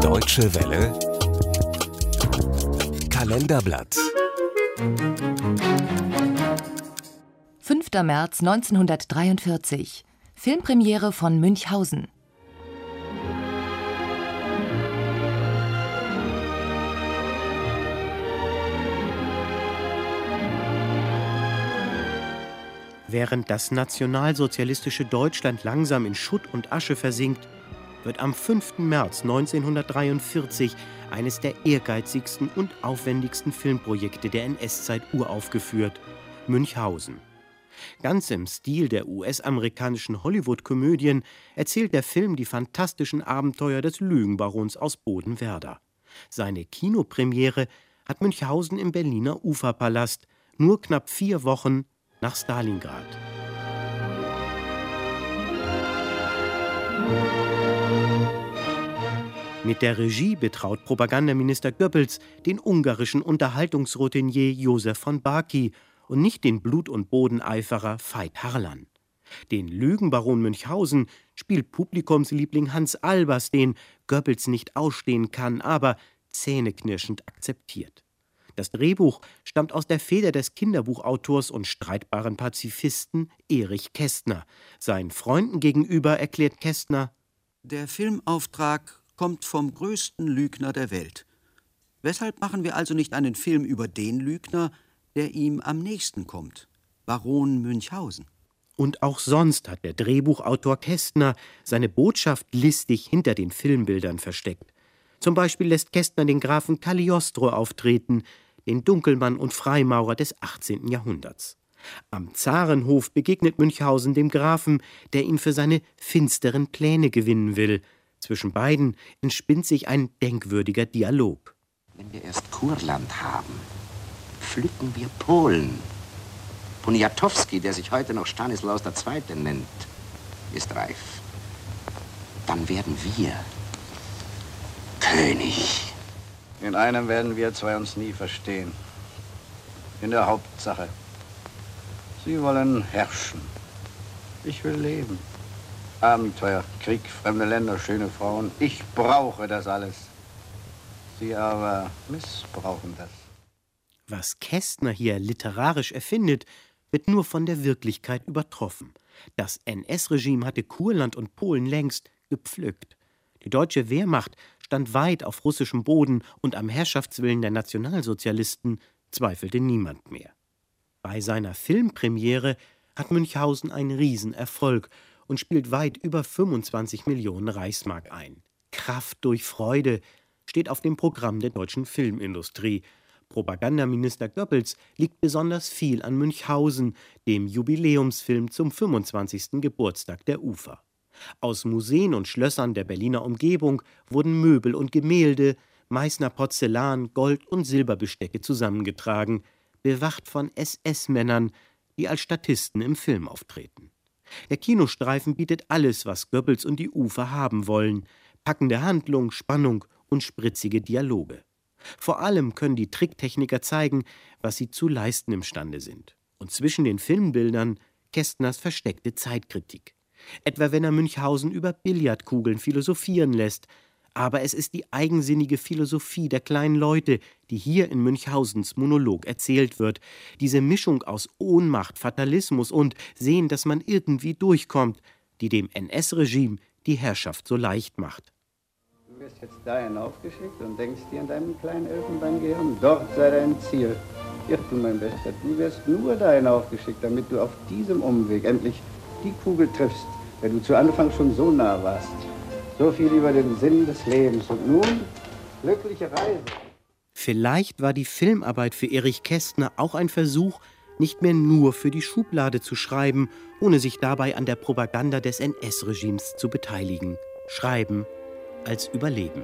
Deutsche Welle. Kalenderblatt. 5. März 1943 Filmpremiere von Münchhausen. Während das nationalsozialistische Deutschland langsam in Schutt und Asche versinkt, wird am 5. März 1943 eines der ehrgeizigsten und aufwendigsten Filmprojekte der NS-Zeit uraufgeführt: Münchhausen. Ganz im Stil der US-amerikanischen Hollywood-Komödien erzählt der Film die fantastischen Abenteuer des Lügenbarons aus Bodenwerder. Seine Kinopremiere hat Münchhausen im Berliner Uferpalast, nur knapp vier Wochen nach Stalingrad. Mit der Regie betraut Propagandaminister Goebbels den ungarischen Unterhaltungsroutinier Josef von Baki und nicht den Blut- und Bodeneiferer Veit Harlan. Den Lügenbaron Münchhausen spielt Publikumsliebling Hans Albers, den Goebbels nicht ausstehen kann, aber zähneknirschend akzeptiert. Das Drehbuch stammt aus der Feder des Kinderbuchautors und streitbaren Pazifisten Erich Kästner. Seinen Freunden gegenüber erklärt Kästner: Der Filmauftrag kommt vom größten Lügner der Welt. Weshalb machen wir also nicht einen Film über den Lügner, der ihm am nächsten kommt? Baron Münchhausen. Und auch sonst hat der Drehbuchautor Kästner seine Botschaft listig hinter den Filmbildern versteckt. Zum Beispiel lässt Kästner den Grafen Cagliostro auftreten, den Dunkelmann und Freimaurer des 18. Jahrhunderts. Am Zarenhof begegnet Münchhausen dem Grafen, der ihn für seine finsteren Pläne gewinnen will. Zwischen beiden entspinnt sich ein denkwürdiger Dialog. Wenn wir erst Kurland haben, pflücken wir Polen. Poniatowski, der sich heute noch Stanislaus II. nennt, ist reif. Dann werden wir König. In einem werden wir zwei uns nie verstehen. In der Hauptsache. Sie wollen herrschen. Ich will leben. Abenteuer, Krieg, fremde Länder, schöne Frauen. Ich brauche das alles. Sie aber missbrauchen das. Was Kästner hier literarisch erfindet, wird nur von der Wirklichkeit übertroffen. Das NS-Regime hatte Kurland und Polen längst gepflückt. Die deutsche Wehrmacht stand weit auf russischem Boden und am Herrschaftswillen der Nationalsozialisten zweifelte niemand mehr. Bei seiner Filmpremiere hat Münchhausen einen Riesenerfolg und spielt weit über 25 Millionen Reichsmark ein. Kraft durch Freude steht auf dem Programm der deutschen Filmindustrie. Propagandaminister Goebbels liegt besonders viel an Münchhausen, dem Jubiläumsfilm zum 25. Geburtstag der Ufer. Aus Museen und Schlössern der Berliner Umgebung wurden Möbel und Gemälde, Meißner Porzellan, Gold- und Silberbestecke zusammengetragen, bewacht von SS-Männern, die als Statisten im Film auftreten. Der Kinostreifen bietet alles, was Goebbels und die Ufer haben wollen: packende Handlung, Spannung und spritzige Dialoge. Vor allem können die Tricktechniker zeigen, was sie zu leisten imstande sind. Und zwischen den Filmbildern Kästners versteckte Zeitkritik etwa wenn er Münchhausen über Billardkugeln philosophieren lässt. Aber es ist die eigensinnige Philosophie der kleinen Leute, die hier in Münchhausens Monolog erzählt wird. Diese Mischung aus Ohnmacht, Fatalismus und Sehen, dass man irgendwie durchkommt, die dem NS-Regime die Herrschaft so leicht macht. Du wirst jetzt dahin aufgeschickt und denkst dir in deinem kleinen Elfenbeingehirn, dort sei dein Ziel. Irrtum, mein Bester, du wirst nur dahin aufgeschickt, damit du auf diesem Umweg endlich die Kugel triffst, der du zu Anfang schon so nah warst. So viel über den Sinn des Lebens. Und nun, glückliche Reise. Vielleicht war die Filmarbeit für Erich Kästner auch ein Versuch, nicht mehr nur für die Schublade zu schreiben, ohne sich dabei an der Propaganda des NS-Regimes zu beteiligen. Schreiben als Überleben.